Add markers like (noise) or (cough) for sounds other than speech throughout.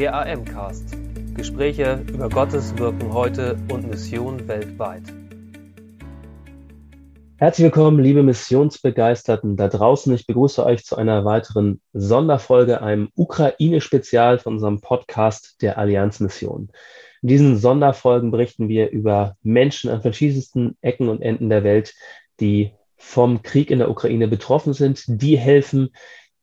Der AM-Cast. Gespräche über Gottes Wirken heute und Mission weltweit. Herzlich willkommen, liebe Missionsbegeisterten da draußen. Ich begrüße euch zu einer weiteren Sonderfolge, einem Ukraine-Spezial von unserem Podcast der Allianz Mission. In diesen Sonderfolgen berichten wir über Menschen an verschiedensten Ecken und Enden der Welt, die vom Krieg in der Ukraine betroffen sind, die helfen,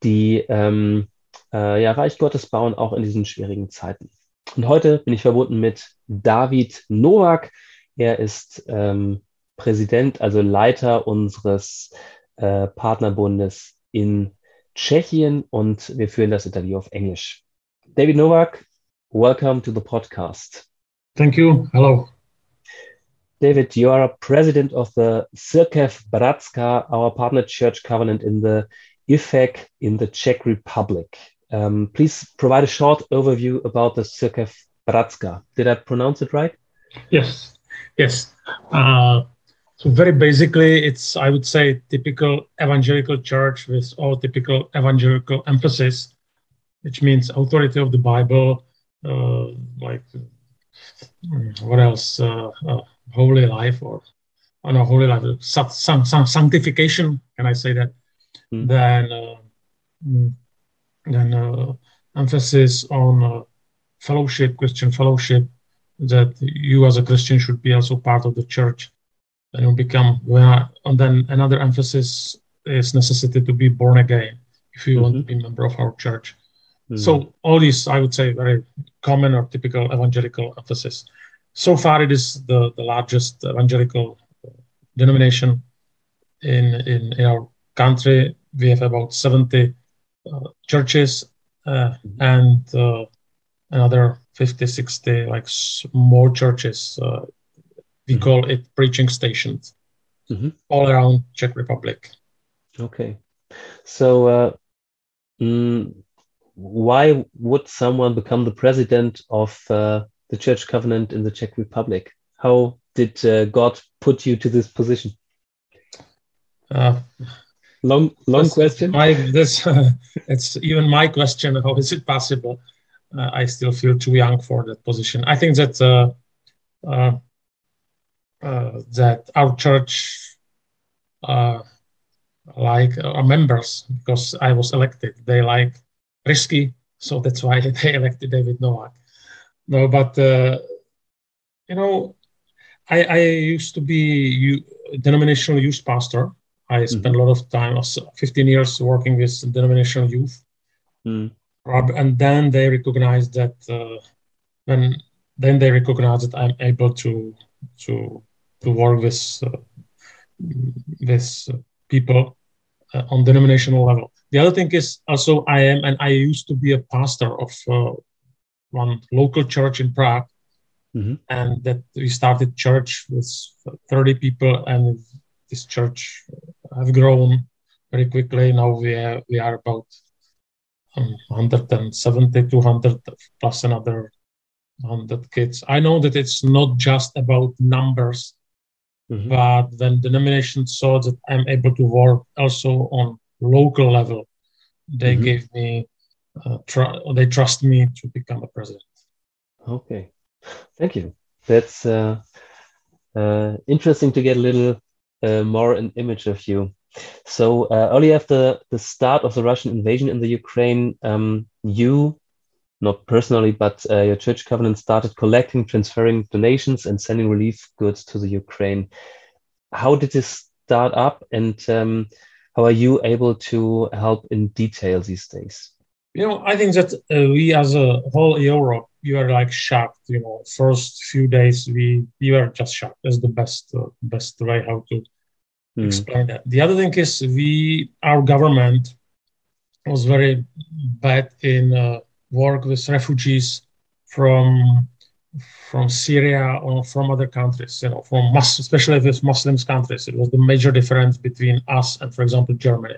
die ähm, äh, ja, Reich Gottes bauen, auch in diesen schwierigen Zeiten. Und heute bin ich verbunden mit David Nowak. Er ist ähm, Präsident, also Leiter unseres äh, Partnerbundes in Tschechien und wir führen das Interview auf Englisch. David Nowak, welcome to the podcast. Thank you. Hello. David, you are president of the Cirkev Bratska, our partner church covenant in the IFEC in the Czech Republic. Um, please provide a short overview about the Cirkev Bratrska. Did I pronounce it right? Yes, yes. Uh, so very basically, it's I would say typical evangelical church with all typical evangelical emphasis, which means authority of the Bible, uh, like what else, uh, uh holy life or oh no, holy life, some sanctification. Can I say that? Mm. Then then uh, emphasis on uh, fellowship, Christian fellowship, that you as a Christian should be also part of the church, and you become. And then another emphasis is necessity to be born again if you mm-hmm. want to be a member of our church. Mm-hmm. So all these, I would say, very common or typical evangelical emphasis. So far, it is the, the largest evangelical denomination in, in, our country. We have about 70 uh, churches uh, and uh, another 50, 60 like more churches. we mm-hmm. call it preaching stations mm-hmm. all around Czech Republic. Okay. So, mm, why would someone become the president of uh, the church covenant in the Czech Republic? How did uh, God put you to this position? Long long this, question. my this uh, (laughs) it's even my question how is it possible? Uh, i still feel too young for that position. I think that uh, uh, uh that our church uh, like our members because i was elected they like risky so that's why (laughs) they elected david novák no but you know I, I used to be you denominational youth pastor I spent mm-hmm. a lot of time, 15 years working with denominational youth. Mm. And then they recognized that uh, when then they recognized that I'm able to to to work with uh, with people uh, on denominational level. The other thing is also I am and I used to be a pastor of uh, one local church in Prague, mm-hmm. and that we started church with 30 people, and this church have grown very quickly. Now we are, we are about um, 170, 200 plus another 100 kids. I know that it's not just about numbers, mm-hmm. but when denomination saw that I'm able to work also on local level, they mm-hmm. gave me, uh, tr- they trust me to become a president. Okay, thank you. That's uh, uh, interesting to get a little uh, more an image of you. So uh, early after the start of the Russian invasion in the Ukraine, um, you, not personally, but uh, your church covenant started collecting, transferring donations, and sending relief goods to the Ukraine. How did this start up, and um, how are you able to help in detail these days? You know, I think that uh, we, as a whole Europe, you were like shocked. You know, first few days we we were just shocked. That's the best uh, best way how to mm. explain that. The other thing is we our government was very bad in uh, work with refugees from from Syria or from other countries, you know, from Mus- especially with Muslims countries. It was the major difference between us and, for example, Germany.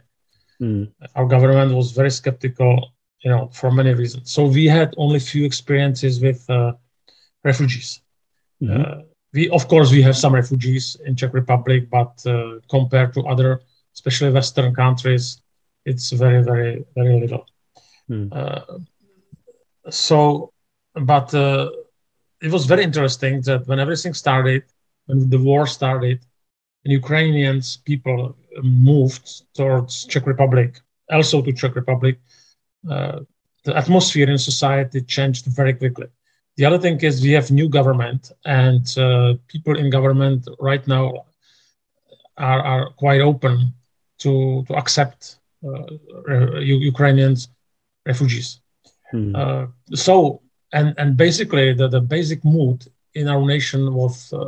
Mm. Our government was very skeptical, you know, for many reasons. So we had only few experiences with uh, refugees. Mm-hmm. Uh, we of course we have some refugees in Czech Republic, but uh, compared to other, especially Western countries, it's very very very little. Mm. Uh, so, but uh, it was very interesting that when everything started, when the war started, and Ukrainians people moved towards Czech Republic, also to Czech Republic, uh, the atmosphere in society changed very quickly. The other thing is we have new government, and uh, people in government right now are, are quite open to to accept uh, Ukrainians refugees. Mm. so and and basically the, the basic mood in our nation was uh,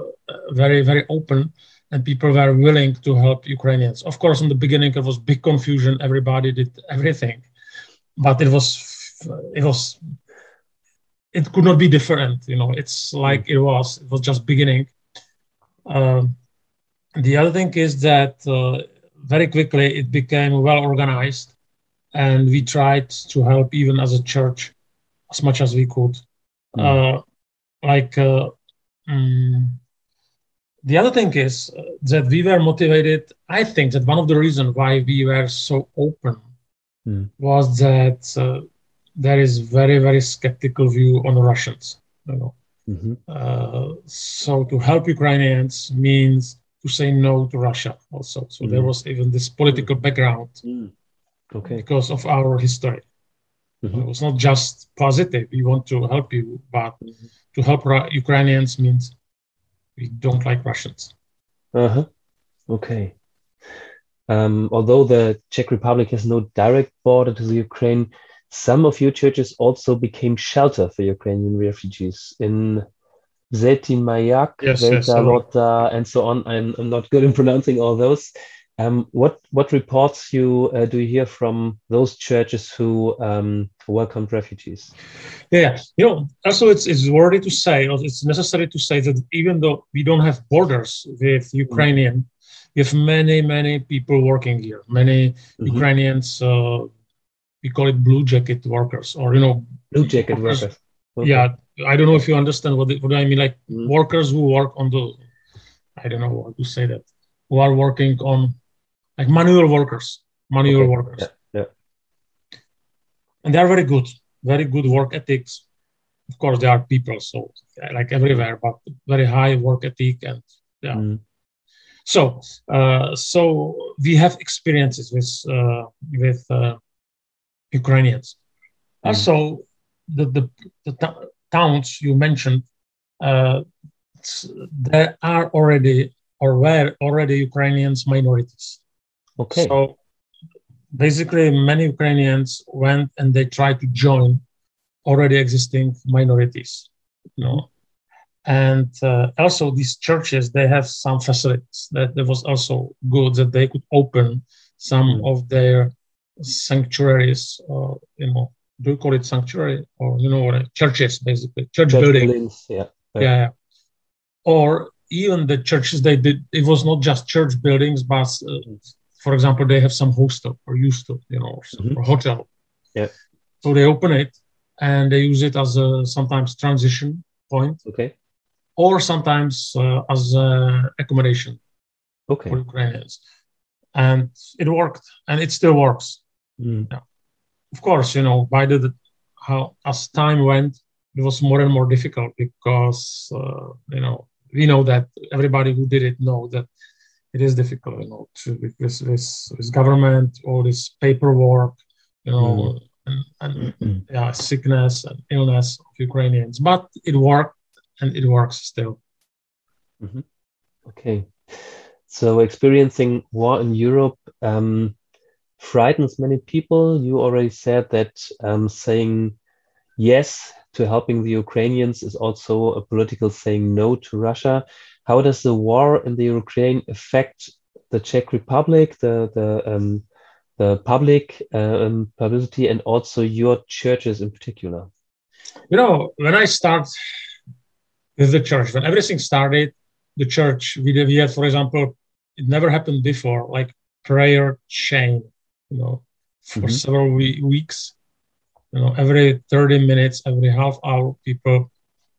very very open and people were willing to help ukrainians of course in the beginning it was big confusion everybody did everything but it was it was it could not be different you know it's like it was it was just beginning um, the other thing is that uh, very quickly it became well organized and we tried to help even as a church as much as we could. Mm. Uh, like uh, um, the other thing is that we were motivated. I think that one of the reasons why we were so open mm. was that uh, there is very very skeptical view on Russians. You know, mm-hmm. Uh, so to help Ukrainians means to say no to Russia also. So mm. there was even this political background. Mm. Okay. Because of our history. Mm-hmm. It was not just positive. We want to help you, but mm-hmm. to help Ra- Ukrainians means we don't like Russians. Uh huh. Okay. Um, although the Czech Republic has no direct border to the Ukraine, some of your churches also became shelter for Ukrainian refugees in Zeti Mayak, yes, yes, and so on. I'm, I'm not good in (laughs) pronouncing all those. Um, what what reports you uh, do you hear from those churches who um, welcomed refugees? Yeah, you know, also it's it's worthy to say, or it's necessary to say that even though we don't have borders with Ukrainian, we have many many people working here. Many mm -hmm. Ukrainians, uh, we call it blue jacket workers, or you know, blue jacket workers. workers. Okay. Yeah, I don't know if you understand what, what I mean. Like mm -hmm. workers who work on the, I don't know how to say that, who are working on like manual workers, manual okay. workers. Yeah. yeah. And they are very good, very good work ethics. Of course, they are people, so like everywhere, but very high work ethic and yeah. Mm. So, uh, so we have experiences with uh, with uh, Ukrainians. Mm. Also, the the, the t- towns you mentioned, uh, there are already or were already Ukrainians minorities. Okay. So basically, many Ukrainians went and they tried to join already existing minorities. You know, and uh, also these churches they have some facilities that there was also good that they could open some mm. of their sanctuaries. Uh, you know, do you call it sanctuary or you know what? Churches basically, church, church building. buildings. Yeah. yeah. yeah. Or even the churches they did. It was not just church buildings, but uh, for example, they have some hostel or used to, you know, mm-hmm. or hotel. Yeah. So they open it and they use it as a sometimes transition point. Okay. Or sometimes uh, as a accommodation. Okay. For Ukrainians, and it worked, and it still works. Mm. Yeah. Of course, you know, by the how as time went, it was more and more difficult because uh, you know we know that everybody who did it know that it is difficult, you know, to with with, with government, all this paperwork, you know, mm. and, and mm. yeah, sickness and illness of Ukrainians. But it worked, and it works still. Mm-hmm. Okay, so experiencing war in Europe um, frightens many people. You already said that um, saying yes to helping the Ukrainians is also a political saying no to Russia. How does the war in the Ukraine affect the Czech Republic, the the um, the public uh, um, publicity, and also your churches in particular? You know, when I start with the church, when everything started, the church we we had, for example, it never happened before, like prayer chain. You know, for mm -hmm. several we weeks. You know, every 30 minutes, every half hour, people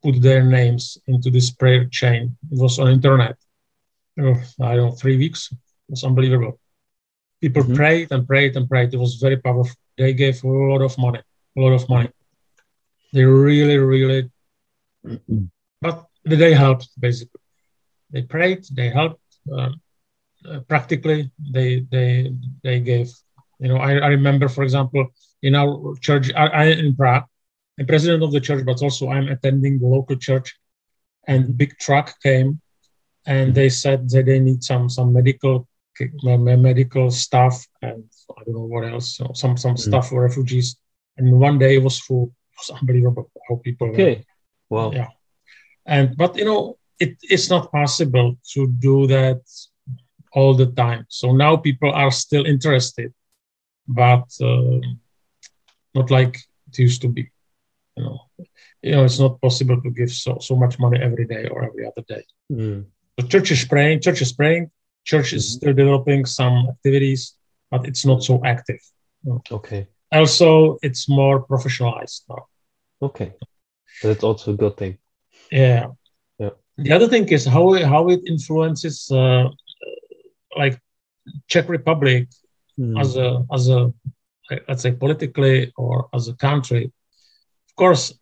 put their names into this prayer chain. It was on internet. I don't know, three weeks. It was unbelievable. People mm-hmm. prayed and prayed and prayed. It was very powerful. They gave a lot of money, a lot of money. They really, really, but they helped basically. They prayed, they helped. Um, uh, practically, they they they gave. You know, I, I remember, for example, in our church, I, I in Prague, I'm president of the church, but also I'm attending the local church, and big truck came, and they said that they need some some medical medical stuff and I don't know what else, know, some some mm. stuff for refugees. And one day it was full. It was unbelievable how people. Okay. Wow. Yeah. And but you know it is not possible to do that all the time. So now people are still interested, but uh, not like it used to be. You know, you know, it's not possible to give so so much money every day or every other day. Mm. The church is praying. Church is praying. Church is mm-hmm. still developing some activities, but it's not so active. Okay. Also, it's more professionalized now. Okay, that's also a good thing. Yeah. Yeah. The other thing is how how it influences, uh, like Czech Republic mm. as a as a let's say politically or as a country. Of course,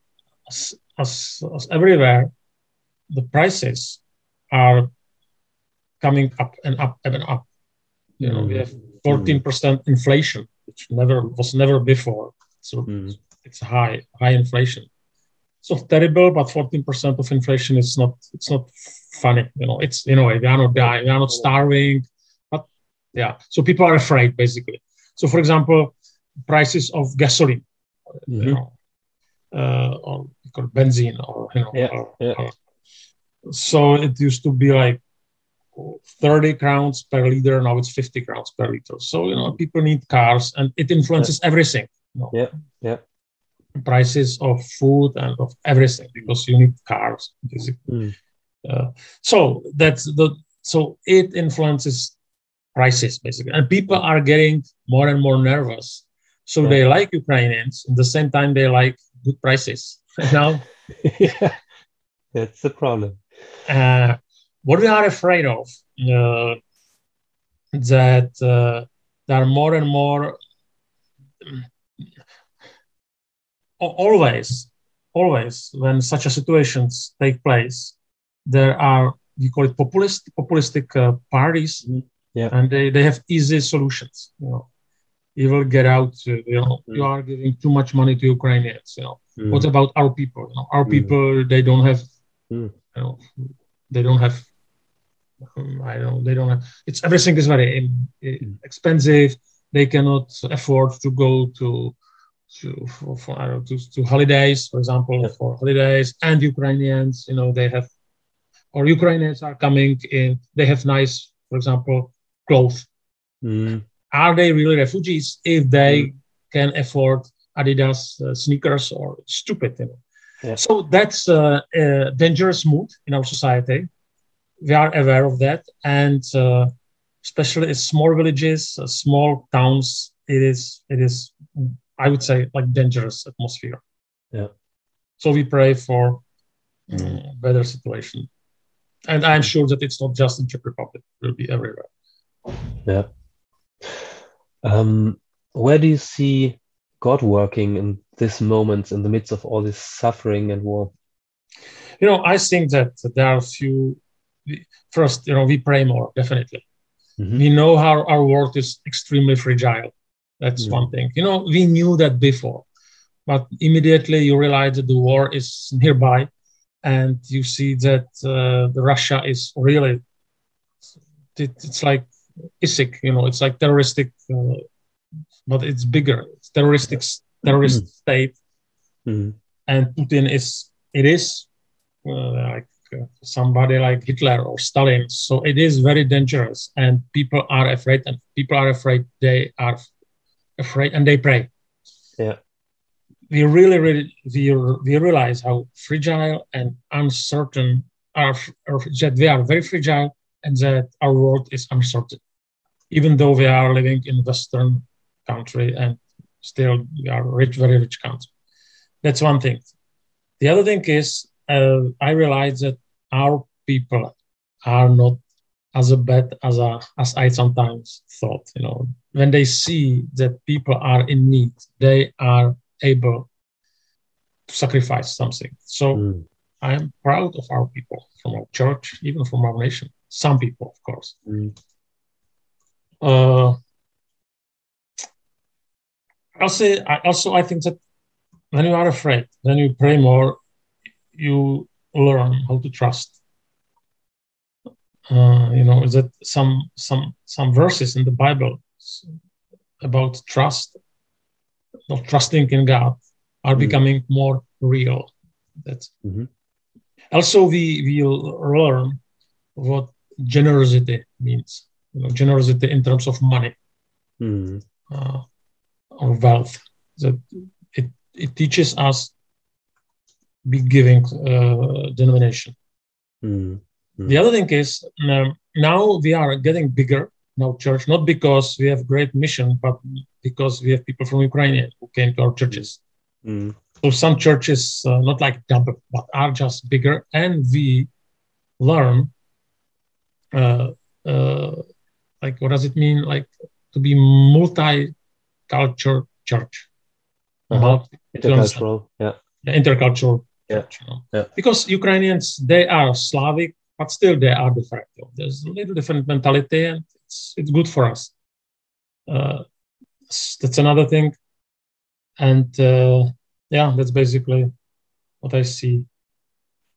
as, as, as everywhere, the prices are coming up and up and up. You know, we have 14% mm. inflation, which never was never before. So mm. it's high, high inflation. Not terrible, but 14% of inflation is not it's not funny. You know, it's you know, they are not dying, we are not starving. But yeah. So people are afraid basically. So for example, prices of gasoline, mm-hmm. you know, uh, or benzene or you know, yeah, or, yeah. Or, so it used to be like 30 crowns per liter. Now it's 50 crowns per liter. So, you know, people need cars and it influences yeah. everything. You know? Yeah. Yeah. Prices of food and of everything because you need cars. Mm. Uh, so that's the, so it influences prices basically. And people are getting more and more nervous. So they like Ukrainians. At the same time, they like good prices. (laughs) now, yeah, (laughs) that's the problem. Uh, what we are afraid of uh, that uh, there are more and more always always when such a situations take place there are we call it populist populistic uh, parties mm-hmm. yeah. and they, they have easy solutions you know you will get out uh, you know mm. you are giving too much money to ukrainians you know mm. what about our people you know, our people they don't have mm. you know they don't have um, I don't. They don't have. It's everything is very um, expensive. They cannot afford to go to to for, for I don't know, to, to holidays, for example, yeah. for holidays. And Ukrainians, you know, they have or Ukrainians are coming in. They have nice, for example, clothes. Mm. Are they really refugees if they mm. can afford Adidas uh, sneakers or stupid? You know? Yeah. So that's uh, a dangerous mood in our society we are aware of that, and uh, especially in small villages, uh, small towns, it is it is I would say like dangerous atmosphere. Yeah. So we pray for um, better situation, and I'm sure that it's not just in Czech Republic; it will be everywhere. Yeah. Um, where do you see God working in this moment, in the midst of all this suffering and war? You know, I think that there are a few first, you know, we pray more, definitely. Mm-hmm. We know how our world is extremely fragile. That's mm-hmm. one thing. You know, we knew that before, but immediately you realize that the war is nearby, and you see that uh, the Russia is really, it, it's like ISIS, you know, it's like terroristic, uh, but it's bigger. It's terroristic, terrorist mm-hmm. state, mm-hmm. and Putin is, it is uh, like somebody like Hitler or Stalin. So it is very dangerous, and people are afraid, and people are afraid. They are afraid, and they pray. Yeah, we really, really, we, we realize how fragile and uncertain are, that we are very fragile, and that our world is uncertain. Even though we are living in Western country and still we are rich, very rich country. That's one thing. The other thing is uh, I realize that our people are not as bad as a, as I sometimes thought. You know, when they see that people are in need, they are able to sacrifice something. So mm. I am proud of our people from our church, even from our nation. Some people, of course. Mm. Uh, also, I, also, I think that when you are afraid, when you pray more, you learn how to trust. Uh, you know, is that some some some verses in the Bible about trust, not trusting in God, are mm. becoming more real. That's mm-hmm. also we will learn what generosity means. You know, generosity in terms of money mm. uh, or wealth. That it it teaches us be giving uh, denomination. Mm. The other thing is um, now we are getting bigger now church not because we have great mission but because we have people from ukraine who came to our churches mm. So some churches, uh, not like double, but are just bigger, and we learn, uh, uh, like what does it mean, like to be multi-cultural church. Uh-huh. Intercultural, yeah. The intercultural yeah. church, you know? yeah. Because Ukrainians, they are Slavic, but still they are different. There's a little different mentality, and it's it's good for us. Uh, that's another thing, and uh, yeah, that's basically what I see.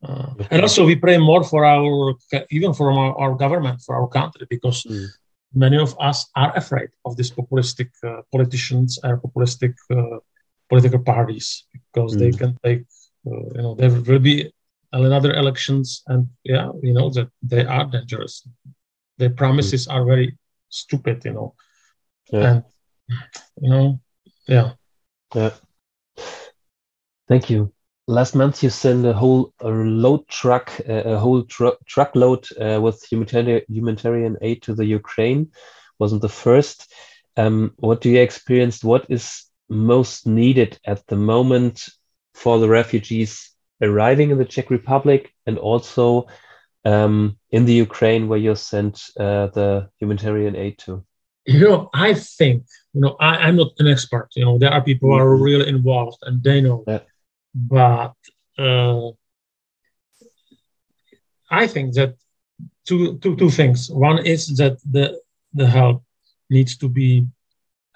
Uh, and also, we pray more for our, even for our, our government, for our country, because mm. many of us are afraid of these populistic uh, politicians and populistic uh, political parties because mm. they can take, uh, you know, there will be another elections, and yeah, we know that they are dangerous. Their promises mm. are very stupid, you know, yeah. and you know, yeah. Yeah. Thank you. Last month, you sent a whole a load truck, uh, a whole tr- truckload uh, with humanitarian, humanitarian aid to the Ukraine. Wasn't the first. Um, what do you experience? What is most needed at the moment for the refugees arriving in the Czech Republic and also um, in the Ukraine, where you sent uh, the humanitarian aid to? You know, I think you know I, am not an expert. You know, there are people who are mm-hmm. really involved and they know. Yeah but uh, I think that two, two, two things. One is that the the help needs to be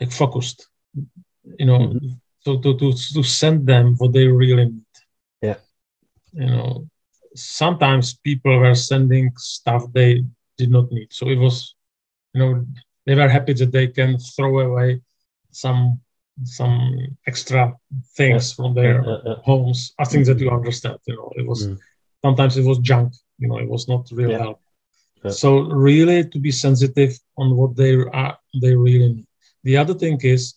like focused, you know, mm-hmm. so to, to to send them what they really need. Yeah, you know, sometimes people were sending stuff they did not need, so it was, you know, they were happy that they can throw away some some extra things from their homes I think that you understand you know. It was mm. sometimes it was junk you know it was not real yeah. help. Yeah. so really to be sensitive on what they are they really need. The other thing is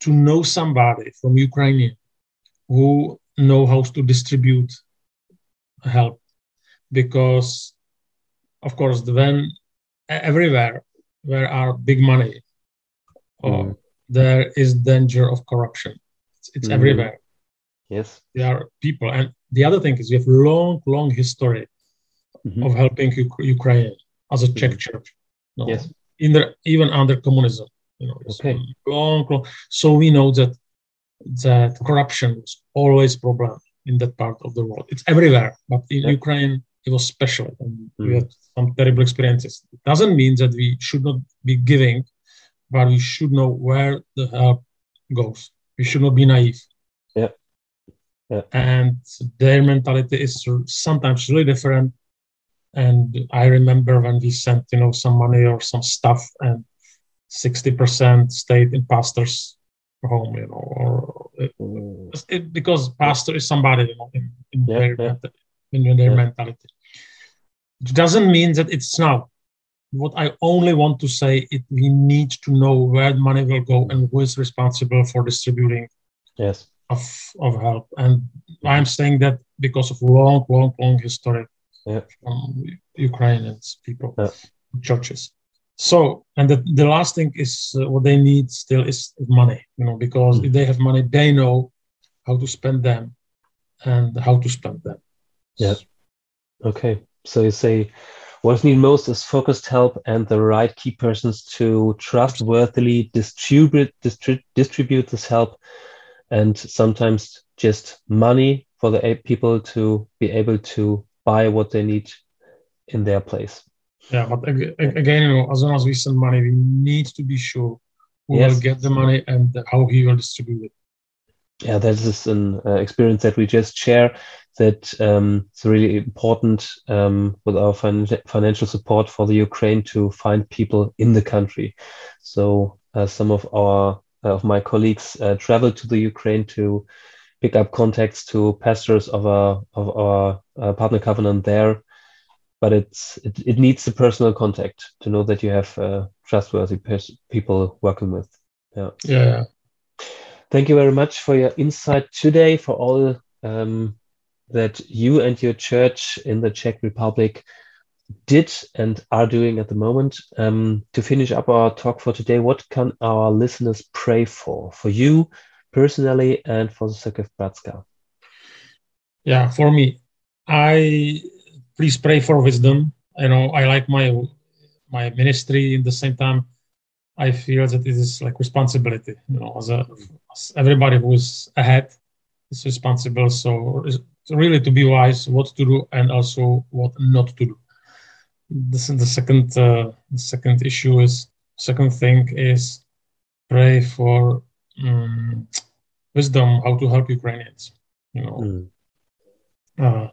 to know somebody from ukrainian who know how to distribute help because of course when everywhere where are big money mm there is danger of corruption. It's, it's mm-hmm. everywhere. Yes. There are people. And the other thing is we have long, long history mm-hmm. of helping U- Ukraine as a Czech mm-hmm. church. No? Yes. In the, even under communism. You know, okay. long, long. So we know that that corruption is always problem in that part of the world. It's everywhere, but in yeah. Ukraine it was special, and mm. we had some terrible experiences. It doesn't mean that we should not be giving but we should know where the help goes. We should not be naive. Yeah. yeah. And their mentality is sometimes really different. And I remember when we sent, you know, some money or some stuff, and 60% stayed in pastors' home, you know, or mm. it, because pastor is somebody, you know, in, in yeah, their, yeah. in their mentality. It doesn't mean that it's now what I only want to say is we need to know where money will go and who is responsible for distributing yes. of, of help. And I'm saying that because of long, long, long history yeah. from Ukrainians, people, yeah. churches. So, and the, the last thing is uh, what they need still is money, you know, because mm. if they have money, they know how to spend them and how to spend them. Yeah. Okay. So you say what is needed most is focused help and the right key persons to trustworthily distribute distri- distribute this help, and sometimes just money for the people to be able to buy what they need in their place. Yeah, but again, you know, as long as we send money, we need to be sure who yes. will get the money and how he will distribute it. Yeah, that is an uh, experience that we just share. That um, it's really important um, with our fin- financial support for the Ukraine to find people in the country. So uh, some of our of my colleagues uh, traveled to the Ukraine to pick up contacts to pastors of our of our uh, partner covenant there but it's it, it needs the personal contact to know that you have uh, trustworthy people working with. Yeah. Yeah thank you very much for your insight today for all um, that you and your church in the czech republic did and are doing at the moment. Um, to finish up our talk for today what can our listeners pray for? For you personally and for the Cirkev Bratrska? Yeah, for me, I please pray for wisdom. You know, I like my my ministry. In the same time, I feel that it is like responsibility. You know, as, a, as everybody who is ahead is responsible. So really to be wise, what to do, and also what not to do. This is the second. Uh, the second issue is second thing is pray for um, wisdom how to help Ukrainians. You know. Mm. Uh,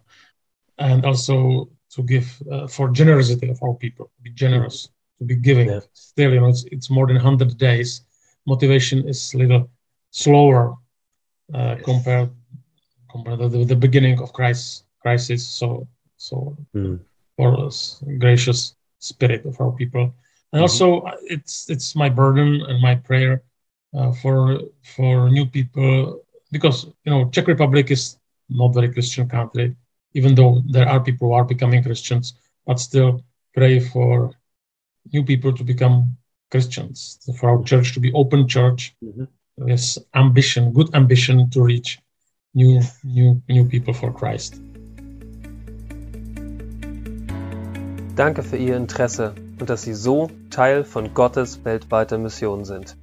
and also to give uh, for generosity of our people, be generous, to be giving. Yeah. Still, you know, it's, it's more than 100 days. Motivation is a little slower uh, yes. compared compared to the, the, beginning of crisis. Crisis. So so mm. for us, gracious spirit of our people, and mm-hmm. also uh, it's it's my burden and my prayer uh, for for new people because you know Czech Republic is not very Christian country even though there are people who are becoming Christians, but still pray for new people to become Christians, for our church to be open church mm-hmm. with ambition, good ambition to reach new, new, new people for Christ. Danke für Ihr Interesse und dass Sie so Teil von Gottes weltweiter Mission sind.